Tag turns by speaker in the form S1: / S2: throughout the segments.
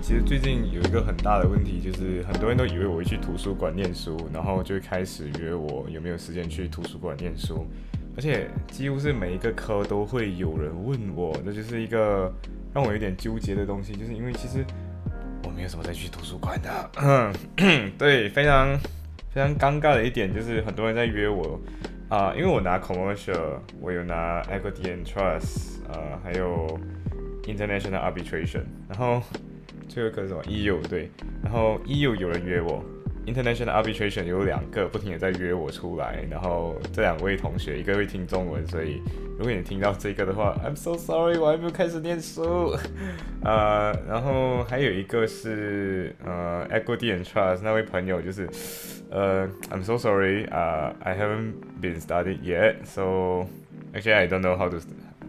S1: 其实最近有一个很大的问题，就是很多人都以为我会去图书馆念书，然后就开始约我有没有时间去图书馆念书，而且几乎是每一个科都会有人问我，这就是一个让我有点纠结的东西，就是因为其实我没有什么再去图书馆的，对，非常非常尴尬的一点就是很多人在约我啊，因为我拿 commercial，我有拿 equity and trust，呃，还有 international arbitration，然后。最后一个是什么 EU 对，然后 EU 有人约我，International Arbitration 有两个不停的在约我出来，然后这两位同学一个会听中文，所以如果你听到这个的话，I'm so sorry，我还没有开始念书，呃，然后还有一个是呃 Equity and Trust 那位朋友就是呃 I'm so sorry，呃 I haven't been studied yet，so actually I don't know how to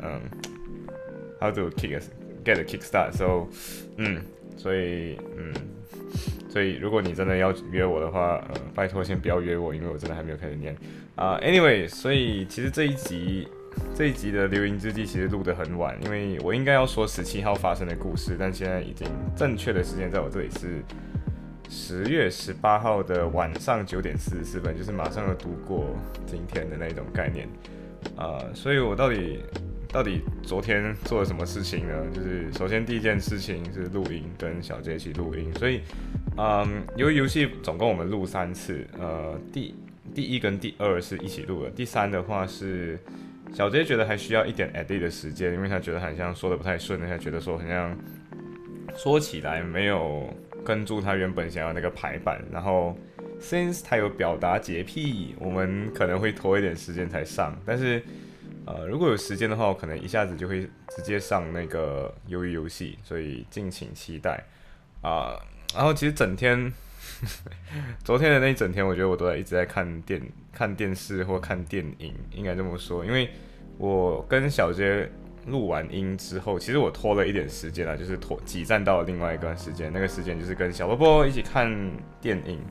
S1: 嗯 how to kick a get a kick start，so 嗯。所以，嗯，所以如果你真的要约我的话，呃，拜托先不要约我，因为我真的还没有开始念啊。Anyway，所以其实这一集这一集的留音之记其实录得很晚，因为我应该要说十七号发生的故事，但现在已经正确的时间在我这里是十月十八号的晚上九点四十四分，就是马上要度过今天的那种概念啊。所以我到底。到底昨天做了什么事情呢？就是首先第一件事情是录音，跟小杰一起录音。所以，嗯，由于游戏总共我们录三次，呃，第第一跟第二是一起录的，第三的话是小杰觉得还需要一点 edit 的时间，因为他觉得好像说的不太顺，他觉得说好像说起来没有跟住他原本想要那个排版。然后，since 他有表达洁癖，我们可能会拖一点时间才上，但是。呃，如果有时间的话，我可能一下子就会直接上那个鱿鱼游戏，所以敬请期待啊。然后其实整天，昨天的那一整天，我觉得我都在一直在看电看电视或看电影，应该这么说。因为我跟小杰录完音之后，其实我拖了一点时间啊，就是拖挤占到了另外一段时间，那个时间就是跟小波波一起看电影。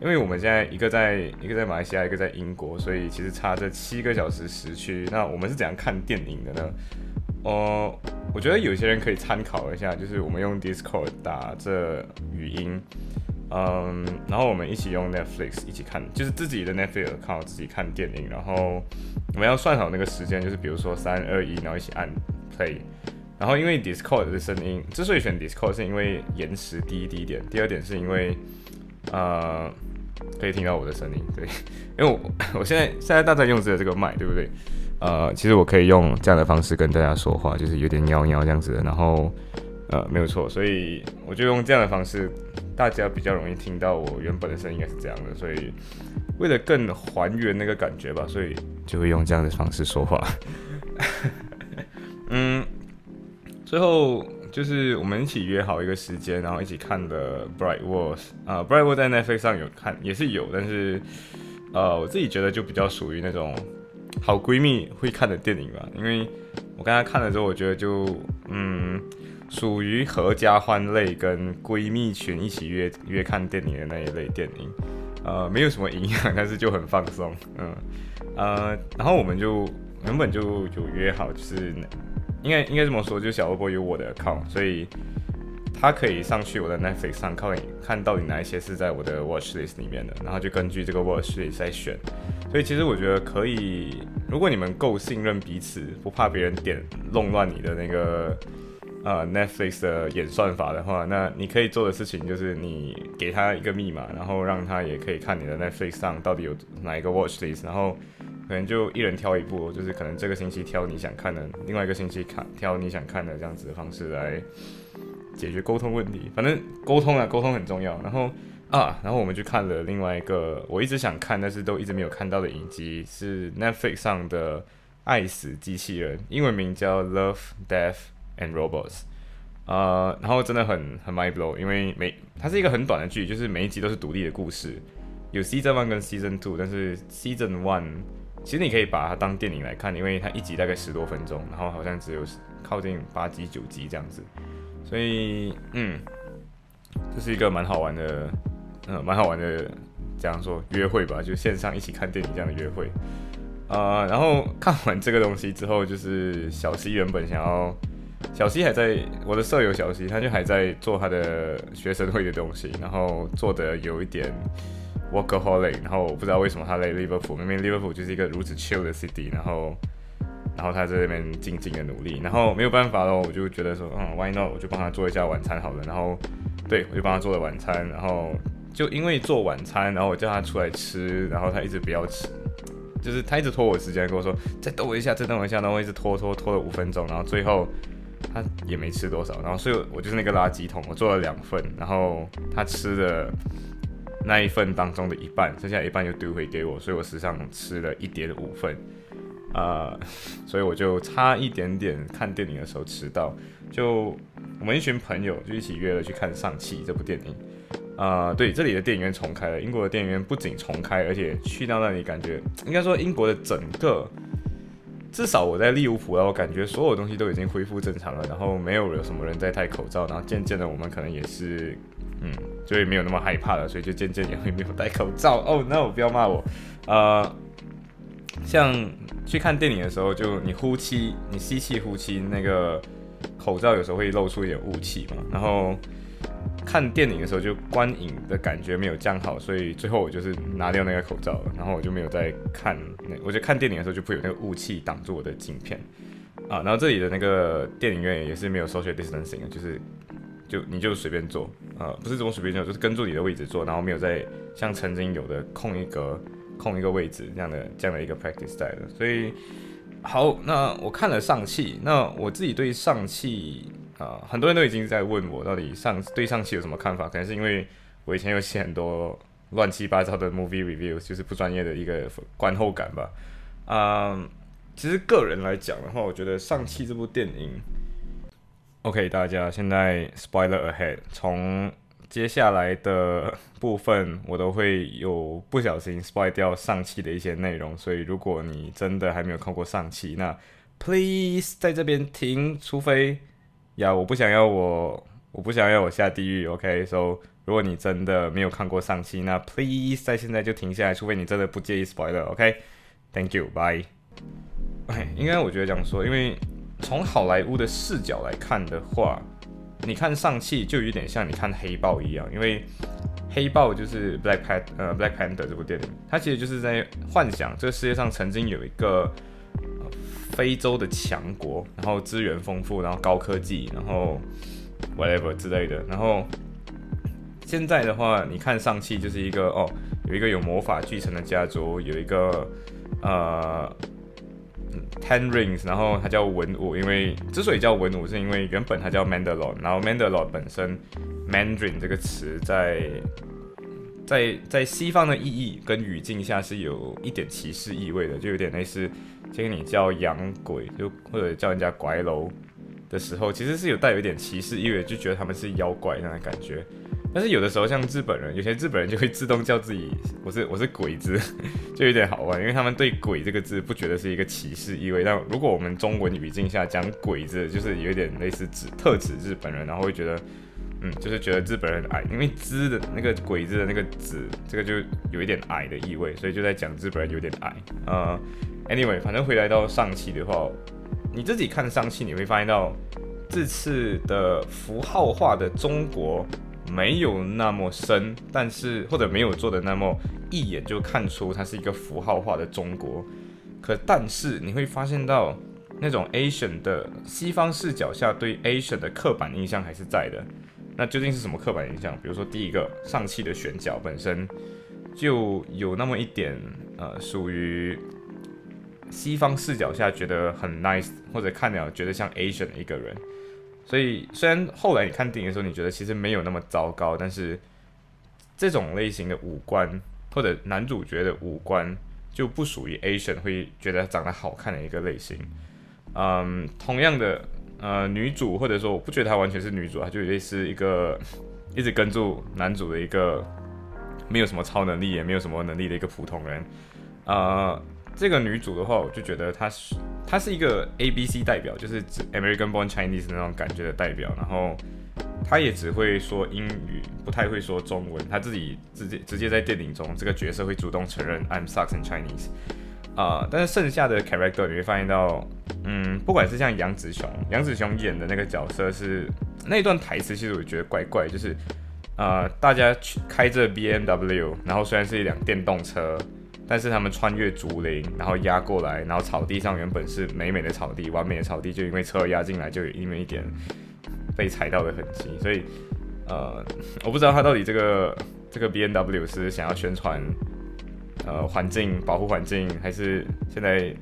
S1: 因为我们现在一个在一个在马来西亚，一个在英国，所以其实差这七个小时时区。那我们是怎样看电影的呢？哦，我觉得有些人可以参考一下，就是我们用 Discord 打这语音，嗯，然后我们一起用 Netflix 一起看，就是自己的 Netflix 看自己看电影，然后我们要算好那个时间，就是比如说三二一，然后一起按 Play。然后因为 Discord 的声音，之所以选 Discord 是因为延迟低第一点，第二点是因为。呃，可以听到我的声音，对，因为我 我现在现在大家用的这个麦，对不对？呃，其实我可以用这样的方式跟大家说话，就是有点喵喵这样子的，然后呃没有错，所以我就用这样的方式，大家比较容易听到我原本的声音应该是这样的，所以为了更还原那个感觉吧，所以就会用这样的方式说话。嗯，最后。就是我们一起约好一个时间，然后一起看的《Bright Walls》啊，《Bright Walls》在 Netflix 上有看，也是有，但是呃，我自己觉得就比较属于那种好闺蜜会看的电影吧。因为我刚才看了之后，我觉得就嗯，属于合家欢类跟闺蜜群一起约约看电影的那一类电影，呃，没有什么营养，但是就很放松，嗯呃，然后我们就原本就有约好就是。应该应该这么说，就是小波波有我的 account，所以他可以上去我的 Netflix 上看，看到底哪一些是在我的 watch list 里面的，然后就根据这个 watch list 再选。所以其实我觉得可以，如果你们够信任彼此，不怕别人点弄乱你的那个呃 Netflix 的演算法的话，那你可以做的事情就是你给他一个密码，然后让他也可以看你的 Netflix 上到底有哪一个 watch list，然后。可能就一人挑一部，就是可能这个星期挑你想看的，另外一个星期看挑你想看的这样子的方式来解决沟通问题。反正沟通啊，沟通很重要。然后啊，然后我们去看了另外一个我一直想看但是都一直没有看到的影集，是 Netflix 上的《爱死机器人》，英文名叫《Love, Death and Robots》。呃，然后真的很很 mind blow，因为每它是一个很短的剧，就是每一集都是独立的故事，有 season one 跟 season two，但是 season one 其实你可以把它当电影来看，因为它一集大概十多分钟，然后好像只有靠近八集九集这样子，所以嗯，这是一个蛮好玩的，嗯，蛮好玩的，这样说约会吧，就线上一起看电影这样的约会，呃，然后看完这个东西之后，就是小西原本想要。小西还在我的舍友小西，他就还在做他的学生会的东西，然后做的有一点 workaholic，然后我不知道为什么他在 Liverpool，明明 Liverpool 就是一个如此 chill 的 city，然后然后他在那边静静的努力，然后没有办法咯，我就觉得说，嗯，why not，我就帮他做一下晚餐好了，然后对我就帮他做了晚餐，然后就因为做晚餐，然后我叫他出来吃，然后他一直不要吃，就是他一直拖我时间，跟我说再等我一下，再等我一下，然后一直拖拖拖了五分钟，然后最后。他也没吃多少，然后所以我就是那个垃圾桶，我做了两份，然后他吃的那一份当中的一半，剩下一半又丢回给我，所以我实际上吃了一点五份，啊，所以我就差一点点看电影的时候迟到，就我们一群朋友就一起约了去看《上汽》这部电影，啊，对，这里的电影院重开了，英国的电影院不仅重开，而且去到那里感觉，应该说英国的整个。至少我在利物浦啊，我感觉所有东西都已经恢复正常了，然后没有有什么人在戴口罩，然后渐渐的我们可能也是，嗯，就会没有那么害怕了，所以就渐渐也会没有戴口罩。哦，no，不要骂我。呃，像去看电影的时候，就你呼气，你吸气呼气，那个口罩有时候会露出一点雾气嘛，然后。看电影的时候就观影的感觉没有降好，所以最后我就是拿掉那个口罩了，然后我就没有再看。那我觉得看电影的时候就不会有那个雾气挡住我的镜片啊。然后这里的那个电影院也是没有 social distancing，的就是就你就随便坐啊，不是这么随便坐，就是跟住你的位置坐，然后没有在像曾经有的空一格空一个位置这样的这样的一个 practice 在的。所以好，那我看了上汽，那我自己对上汽。啊，很多人都已经在问我到底上对上期有什么看法，可能是因为我以前有写很多乱七八糟的 movie review，就是不专业的一个观后感吧。啊，其实个人来讲的话，我觉得上期这部电影，OK，大家现在 spoiler ahead，从接下来的部分我都会有不小心 spoil 掉上期的一些内容，所以如果你真的还没有看过上期，那 please 在这边停，除非。呀，我不想要我，我不想要我下地狱。OK，so 如果你真的没有看过上期，那 please 在现在就停下来，除非你真的不介意 spoiler。OK，Thank you，bye。哎，应该我觉得这样说，因为从好莱坞的视角来看的话，你看上汽就有点像你看黑豹一样，因为黑豹就是 Black Pan 呃 Black Panther 这部电影，它其实就是在幻想这个世界上曾经有一个。非洲的强国，然后资源丰富，然后高科技，然后 whatever 之类的。然后现在的话，你看上汽就是一个哦，有一个有魔法继承的家族，有一个呃 ten rings，然后它叫文武，因为之所以叫文武，是因为原本它叫 Mandalore，然后 Mandalore 本身 Mandarin 这个词在在在西方的意义跟语境下是有一点歧视意味的，就有点类似。先跟你叫洋鬼，就或者叫人家拐楼的时候，其实是有带有一点歧视意味，就觉得他们是妖怪那样的感觉。但是有的时候，像日本人，有些日本人就会自动叫自己我是我是鬼子，就有点好玩，因为他们对鬼这个字不觉得是一个歧视意味。但如果我们中文语境下讲鬼子，就是有点类似指特指日本人，然后会觉得嗯，就是觉得日本人矮，因为“之”的那个鬼字的那个“子”，这个就有一点矮的意味，所以就在讲日本人有点矮，呃。Anyway，反正回来到上期的话，你自己看上期，你会发现到这次的符号化的中国没有那么深，但是或者没有做的那么一眼就看出它是一个符号化的中国。可但是你会发现到那种 Asian 的西方视角下对 Asian 的刻板印象还是在的。那究竟是什么刻板印象？比如说第一个，上汽的选角本身就有那么一点呃属于。西方视角下觉得很 nice，或者看了觉得像 Asian 的一个人，所以虽然后来你看电影的时候，你觉得其实没有那么糟糕，但是这种类型的五官或者男主角的五官就不属于 Asian 会觉得长得好看的一个类型。嗯，同样的，呃女主，或者说我不觉得她完全是女主啊，就类似一个 一直跟住男主的一个没有什么超能力也没有什么能力的一个普通人。呃，这个女主的话，我就觉得她是她是一个 A B C 代表，就是 American Born Chinese 那种感觉的代表，然后她也只会说英语，不太会说中文。她自己直接直接在电影中，这个角色会主动承认 I'm sucks in Chinese。啊，但是剩下的 character 你会发现到，嗯，不管是像杨紫琼，杨紫琼演的那个角色是那一段台词，其实我觉得怪怪，就是，呃，大家去开着 BMW，然后虽然是一辆电动车，但是他们穿越竹林，然后压过来，然后草地上原本是美美的草地，完美的草地，就因为车压进来，就有因为一点被踩到的痕迹，所以，呃，我不知道他到底这个这个 BMW 是想要宣传。呃，环境保护环境，还是现在，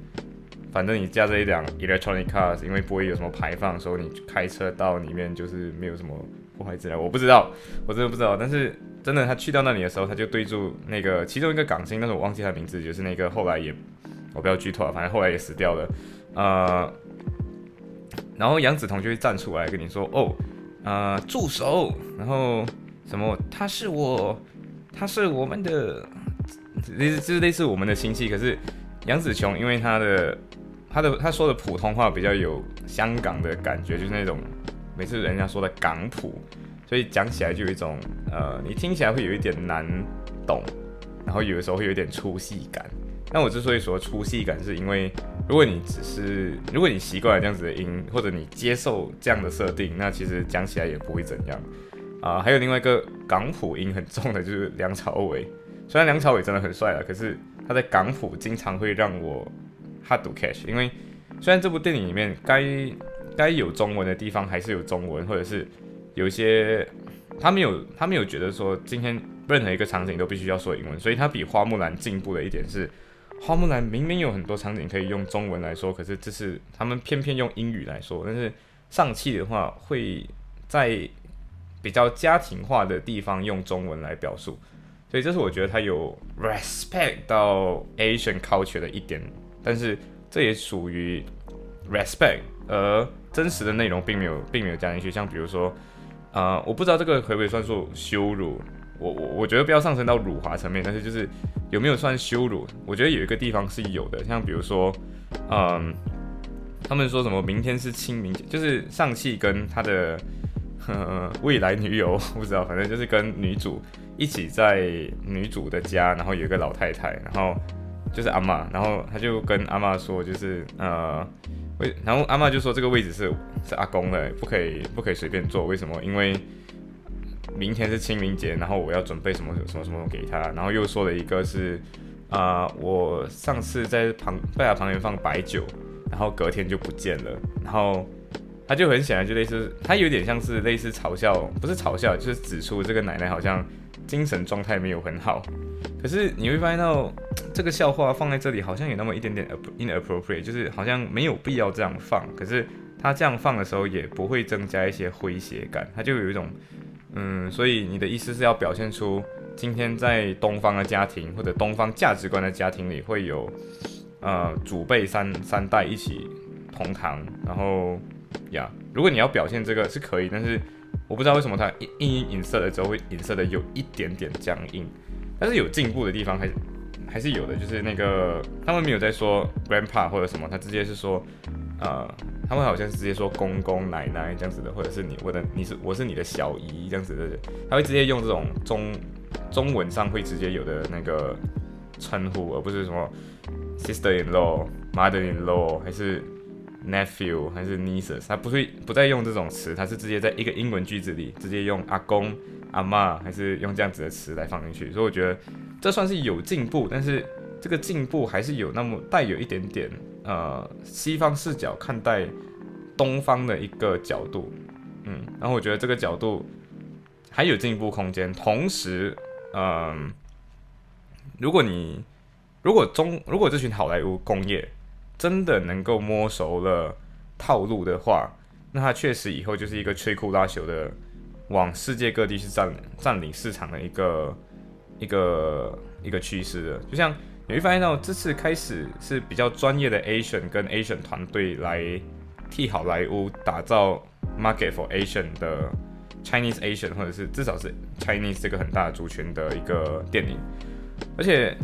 S1: 反正你驾着一辆 electronic cars，因为不会有什么排放，所以你开车到里面就是没有什么破坏自然。我不知道，我真的不知道。但是真的，他去到那里的时候，他就对住那个其中一个港星，但是我忘记他名字，就是那个后来也，我不要剧透了，反正后来也死掉了。呃，然后杨紫彤就会站出来跟你说：“哦，呃，住手！”然后什么？他是我，他是我们的。类似就是类似我们的亲戚，可是杨紫琼因为她的她的她说的普通话比较有香港的感觉，就是那种每次人家说的港普，所以讲起来就有一种呃，你听起来会有一点难懂，然后有的时候会有点粗细感。那我之所以说粗细感，是因为如果你只是如果你习惯了这样子的音，或者你接受这样的设定，那其实讲起来也不会怎样啊。还有另外一个港普音很重的就是梁朝伟。虽然梁朝伟真的很帅啊，可是他在港普经常会让我 hard to catch。因为虽然这部电影里面该该有中文的地方还是有中文，或者是有一些他没有他没有觉得说今天任何一个场景都必须要说英文，所以他比花木兰进步的一点是，花木兰明明有很多场景可以用中文来说，可是这是他们偏偏用英语来说。但是上汽的话会在比较家庭化的地方用中文来表述。所以这是我觉得他有 respect 到 Asian culture 的一点，但是这也属于 respect，而真实的内容并没有并没有加进去。像比如说，呃，我不知道这个可不可以算作羞辱，我我我觉得不要上升到辱华层面，但是就是有没有算羞辱？我觉得有一个地方是有的，像比如说，嗯，他们说什么明天是清明节，就是上汽跟他的 未来女友，不知道，反正就是跟女主。一起在女主的家，然后有一个老太太，然后就是阿妈，然后他就跟阿妈说，就是呃，为，然后阿妈就说这个位置是是阿公的，不可以不可以随便坐，为什么？因为明天是清明节，然后我要准备什么什么什么给他，然后又说了一个是啊，我上次在旁贝亚旁边放白酒，然后隔天就不见了，然后。他就很显然就类似，他有点像是类似嘲笑，不是嘲笑，就是指出这个奶奶好像精神状态没有很好。可是你会发现到 这个笑话放在这里好像有那么一点点 inappropriate，就是好像没有必要这样放。可是他这样放的时候也不会增加一些诙谐感，他就有一种嗯，所以你的意思是要表现出今天在东方的家庭或者东方价值观的家庭里会有呃祖辈三三代一起同堂，然后。呀，如果你要表现这个是可以，但是我不知道为什么它一一影射的时候会影射的有一点点僵硬，但是有进步的地方还是还是有的，就是那个他们没有在说 grandpa 或者什么，他直接是说，呃，他们好像是直接说公公奶奶这样子的，或者是你我的你是我是你的小姨这样子的，他会直接用这种中中文上会直接有的那个称呼，而不是什么 sister in law、mother in law 还是。Nephew 还是 nieces，他不会不再用这种词，他是直接在一个英文句子里直接用阿公、阿妈，还是用这样子的词来放进去。所以我觉得这算是有进步，但是这个进步还是有那么带有一点点呃西方视角看待东方的一个角度，嗯，然后我觉得这个角度还有进步空间。同时，嗯，如果你如果中如果这群好莱坞工业。真的能够摸熟了套路的话，那他确实以后就是一个摧枯拉朽的，往世界各地去占占领市场的一个一个一个趋势了。就像你会发现到这次开始是比较专业的 Asian 跟 Asian 团队来替好莱坞打造 market for Asian 的 Chinese Asian，或者是至少是 Chinese 这个很大的族群的一个电影。而且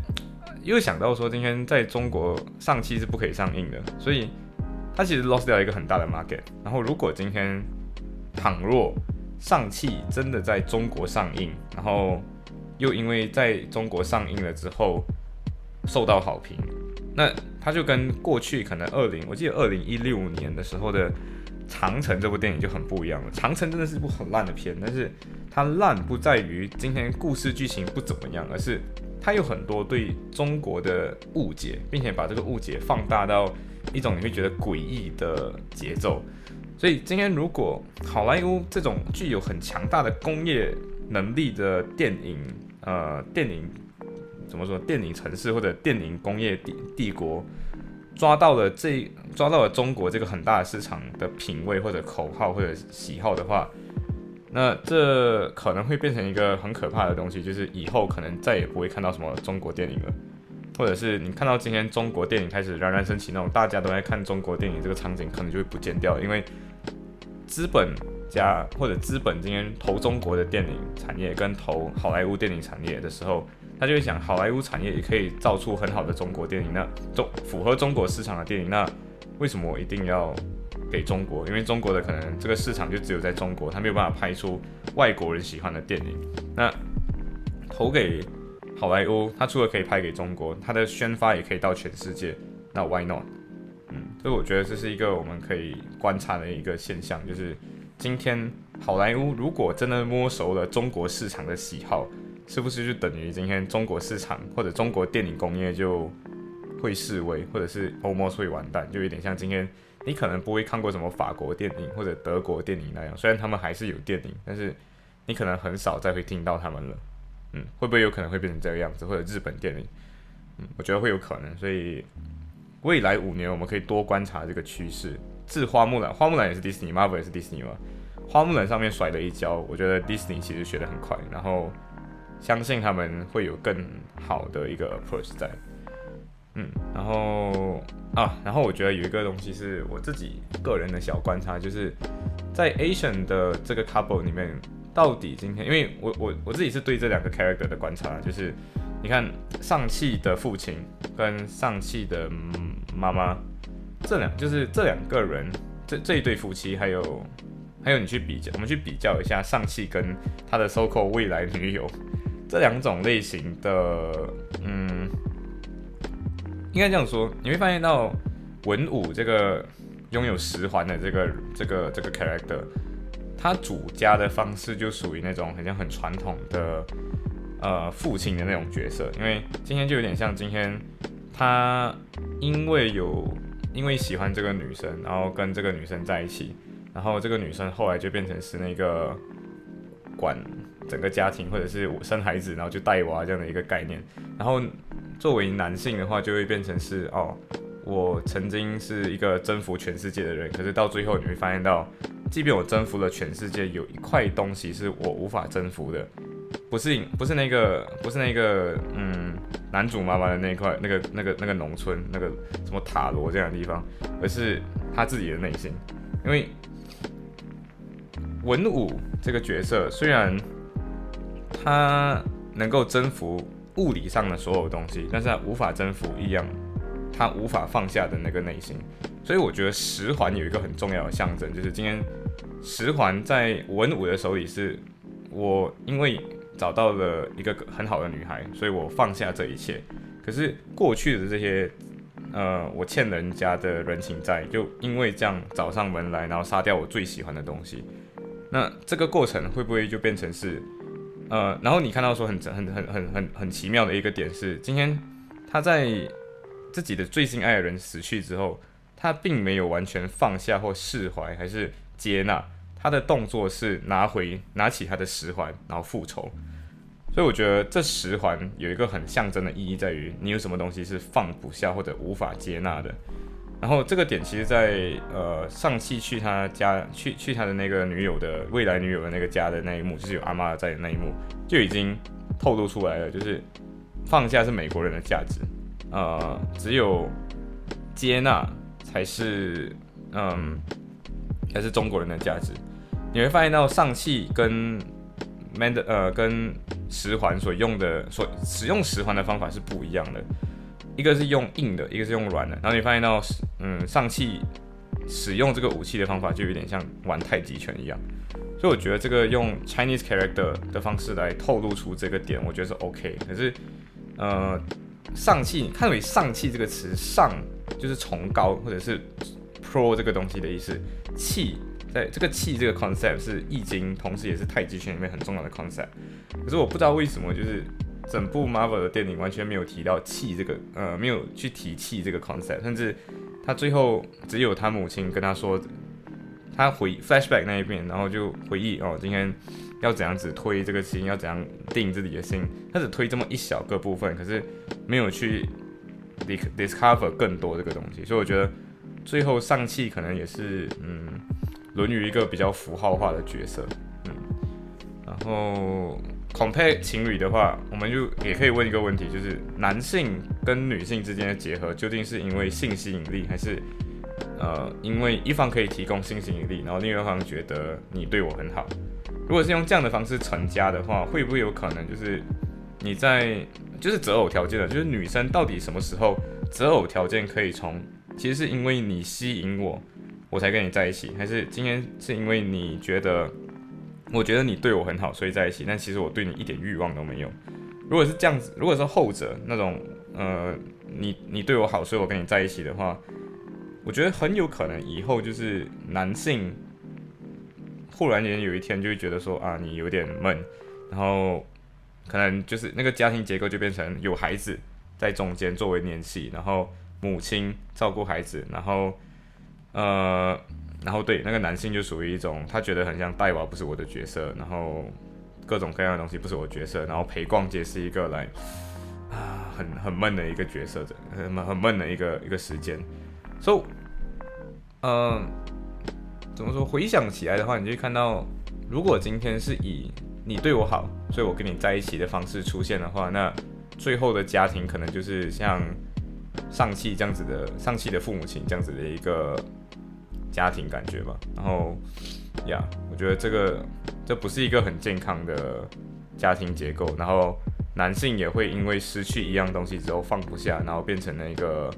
S1: 又想到说，今天在中国上汽是不可以上映的，所以它其实 lost 掉一个很大的 market。然后如果今天倘若上汽真的在中国上映，然后又因为在中国上映了之后受到好评，那它就跟过去可能二零，我记得二零一六年的时候的《长城》这部电影就很不一样了。《长城》真的是一部很烂的片，但是它烂不在于今天故事剧情不怎么样，而是它有很多对中国的误解，并且把这个误解放大到一种你会觉得诡异的节奏。所以今天如果好莱坞这种具有很强大的工业能力的电影，呃，电影怎么说？电影城市或者电影工业帝帝国抓到了这抓到了中国这个很大的市场的品味或者口号或者喜好的话，那这可能会变成一个很可怕的东西，就是以后可能再也不会看到什么中国电影了。或者是你看到今天中国电影开始冉冉升起那种大家都在看中国电影这个场景，可能就会不见掉，因为资本家或者资本今天投中国的电影产业跟投好莱坞电影产业的时候，他就会想，好莱坞产业也可以造出很好的中国电影，那中符合中国市场的电影，那为什么我一定要给中国？因为中国的可能这个市场就只有在中国，他没有办法拍出外国人喜欢的电影，那投给。好莱坞，它除了可以拍给中国，它的宣发也可以到全世界。那 Why not？嗯，所以我觉得这是一个我们可以观察的一个现象，就是今天好莱坞如果真的摸熟了中国市场的喜好，是不是就等于今天中国市场或者中国电影工业就会示威，或者是 almost 会完蛋？就有点像今天你可能不会看过什么法国电影或者德国电影那样，虽然他们还是有电影，但是你可能很少再会听到他们了。嗯，会不会有可能会变成这个样子？或者日本电影，嗯，我觉得会有可能。所以未来五年我们可以多观察这个趋势。自花木兰，花木兰也是迪士尼，Marvel 也是迪士尼嘛。花木兰上面甩了一跤，我觉得迪士尼其实学得很快，然后相信他们会有更好的一个 approach 在。嗯，然后啊，然后我觉得有一个东西是我自己个人的小观察，就是在 Asian 的这个 couple 里面。到底今天，因为我我我自己是对这两个 character 的观察，就是你看上汽的父亲跟上汽的妈妈，这两就是这两个人，这这一对夫妻，还有还有你去比较，我们去比较一下上汽跟他的 socal 未来女友这两种类型的，嗯，应该这样说，你会发现到文武这个拥有十环的这个这个这个 character。他主家的方式就属于那种很像很传统的，呃，父亲的那种角色。因为今天就有点像今天，他因为有因为喜欢这个女生，然后跟这个女生在一起，然后这个女生后来就变成是那个管整个家庭或者是生孩子，然后就带娃这样的一个概念。然后作为男性的话，就会变成是哦。我曾经是一个征服全世界的人，可是到最后你会发现到，即便我征服了全世界，有一块东西是我无法征服的，不是不是那个不是那个嗯男主妈妈的那块那个那个那个农村那个什么塔罗这样的地方，而是他自己的内心。因为文武这个角色虽然他能够征服物理上的所有东西，但是他无法征服一样。他无法放下的那个内心，所以我觉得十环有一个很重要的象征，就是今天十环在文武的手里，是我因为找到了一个很好的女孩，所以我放下这一切。可是过去的这些，呃，我欠人家的人情债，就因为这样找上门来，然后杀掉我最喜欢的东西。那这个过程会不会就变成是，呃，然后你看到说很很很很很很奇妙的一个点是，今天他在。自己的最心爱的人死去之后，他并没有完全放下或释怀，还是接纳。他的动作是拿回、拿起他的十环，然后复仇。所以我觉得这十环有一个很象征的意义，在于你有什么东西是放不下或者无法接纳的。然后这个点其实，在呃上期去他家、去去他的那个女友的未来女友的那个家的那一幕，就是有阿妈在的那一幕，就已经透露出来了，就是放下是美国人的价值。呃，只有接纳才是嗯，才是中国人的价值。你会发现到上汽跟 man 的呃跟十环所用的所使用十环的方法是不一样的，一个是用硬的，一个是用软的。然后你发现到嗯上汽使用这个武器的方法就有点像玩太极拳一样，所以我觉得这个用 Chinese character 的方式来透露出这个点，我觉得是 OK。可是呃上汽，看为上汽这个词，上就是崇高或者是 pro 这个东西的意思，气。在这个气这个 concept 是易经，同时也是太极拳里面很重要的 concept。可是我不知道为什么，就是整部 Marvel 的电影完全没有提到气这个，呃，没有去提气这个 concept，甚至他最后只有他母亲跟他说，他回 flashback 那一边，然后就回忆哦，今天要怎样子推这个心，要怎样定自己的心，他只推这么一小个部分，可是没有去 discover 更多这个东西，所以我觉得最后上气可能也是，嗯。论语一个比较符号化的角色，嗯，然后 compare 情侣的话，我们就也可以问一个问题，就是男性跟女性之间的结合，究竟是因为性吸引力，还是呃因为一方可以提供性吸引力，然后另外一方觉得你对我很好？如果是用这样的方式成家的话，会不会有可能就是你在就是择偶条件的，就是女生到底什么时候择偶条件可以从其实是因为你吸引我？我才跟你在一起，还是今天是因为你觉得，我觉得你对我很好，所以在一起。但其实我对你一点欲望都没有。如果是这样子，如果是后者那种，呃，你你对我好，所以我跟你在一起的话，我觉得很有可能以后就是男性忽然间有一天就会觉得说啊，你有点闷，然后可能就是那个家庭结构就变成有孩子在中间作为联系，然后母亲照顾孩子，然后。呃，然后对那个男性就属于一种，他觉得很像带娃不是我的角色，然后各种各样的东西不是我角色，然后陪逛街是一个来啊很很闷的一个角色的，很很闷的一个一个时间。所以，嗯，怎么说？回想起来的话，你就会看到，如果今天是以你对我好，所以我跟你在一起的方式出现的话，那最后的家庭可能就是像上汽这样子的，上汽的父母亲这样子的一个。家庭感觉吧，然后呀，我觉得这个这不是一个很健康的家庭结构。然后男性也会因为失去一样东西之后放不下，然后变成了一个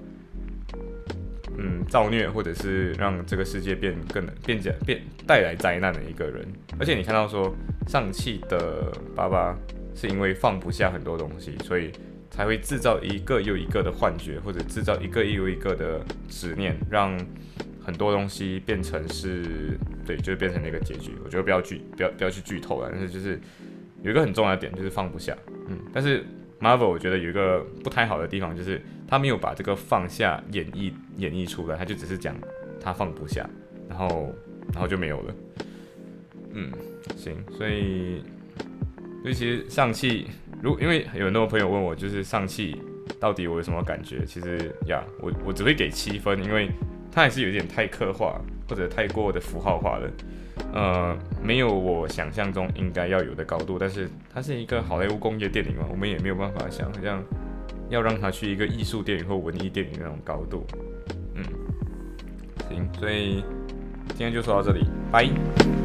S1: 嗯造虐，或者是让这个世界变更变加变带来灾难的一个人。而且你看到说上气的爸爸是因为放不下很多东西，所以才会制造一个又一个的幻觉，或者制造一个又一个的执念，让。很多东西变成是对，就是变成那个结局。我觉得不要剧，不要不要去剧透了。但是就是有一个很重要的点，就是放不下。嗯，但是 Marvel 我觉得有一个不太好的地方，就是他没有把这个放下演绎演绎出来，他就只是讲他放不下，然后然后就没有了。嗯，行，所以所以其实上汽，如因为有很多朋友问我，就是上汽到底我有什么感觉？其实呀，我我只会给七分，因为。它还是有点太刻画或者太过的符号化了，呃，没有我想象中应该要有的高度。但是它是一个好莱坞工业电影嘛，我们也没有办法想象要让它去一个艺术电影或文艺电影那种高度。嗯，行，所以今天就说到这里，拜。